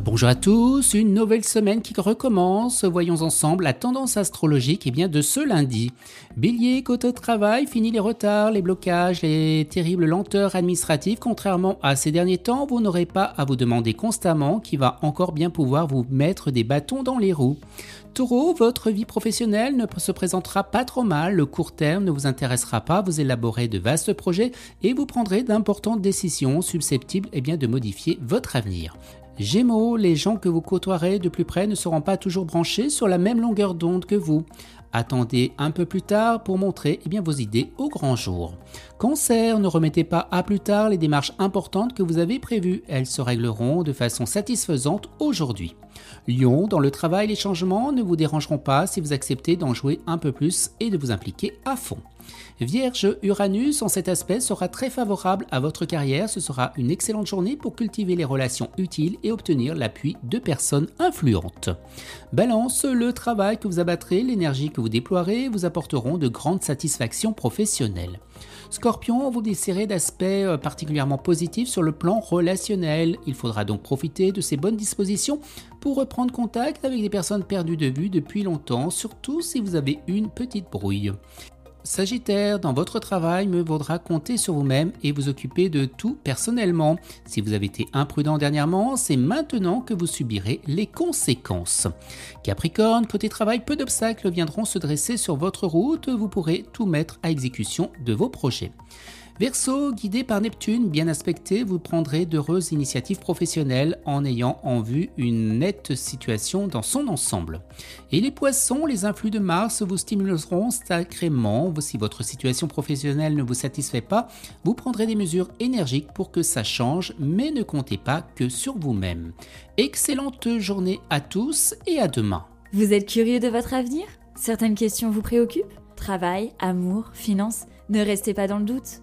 Bonjour à tous, une nouvelle semaine qui recommence. Voyons ensemble la tendance astrologique eh bien, de ce lundi. Bélier, côté travail, fini les retards, les blocages, les terribles lenteurs administratives. Contrairement à ces derniers temps, vous n'aurez pas à vous demander constamment qui va encore bien pouvoir vous mettre des bâtons dans les roues. Taureau, votre vie professionnelle ne se présentera pas trop mal, le court terme ne vous intéressera pas, vous élaborez de vastes projets et vous prendrez d'importantes décisions susceptibles eh de modifier votre avenir. Gémeaux, les gens que vous côtoierez de plus près ne seront pas toujours branchés sur la même longueur d'onde que vous. Attendez un peu plus tard pour montrer eh vos idées au grand jour. Cancer, ne remettez pas à plus tard les démarches importantes que vous avez prévues. Elles se régleront de façon satisfaisante aujourd'hui. Lion, dans le travail, les changements ne vous dérangeront pas si vous acceptez d'en jouer un peu plus et de vous impliquer à fond. Vierge, Uranus en cet aspect sera très favorable à votre carrière. Ce sera une excellente journée pour cultiver les relations utiles et obtenir l'appui de personnes influentes. Balance, le travail que vous abattrez, l'énergie que vous déploierez vous apporteront de grandes satisfactions professionnelles. Scorpion, vous décidez d'aspects euh, particulièrement positifs sur le plan relationnel. Il faudra donc profiter de ces bonnes dispositions pour reprendre contact avec des personnes perdues de vue depuis longtemps, surtout si vous avez une petite brouille. Sagittaire, dans votre travail, me vaudra compter sur vous-même et vous occuper de tout personnellement. Si vous avez été imprudent dernièrement, c'est maintenant que vous subirez les conséquences. Capricorne, côté travail, peu d'obstacles viendront se dresser sur votre route, vous pourrez tout mettre à exécution de vos projets. Verseau, guidé par Neptune, bien aspecté, vous prendrez d'heureuses initiatives professionnelles en ayant en vue une nette situation dans son ensemble. Et les poissons, les influx de Mars vous stimuleront sacrément. Si votre situation professionnelle ne vous satisfait pas, vous prendrez des mesures énergiques pour que ça change, mais ne comptez pas que sur vous-même. Excellente journée à tous et à demain. Vous êtes curieux de votre avenir? Certaines questions vous préoccupent? Travail, amour, finances? Ne restez pas dans le doute.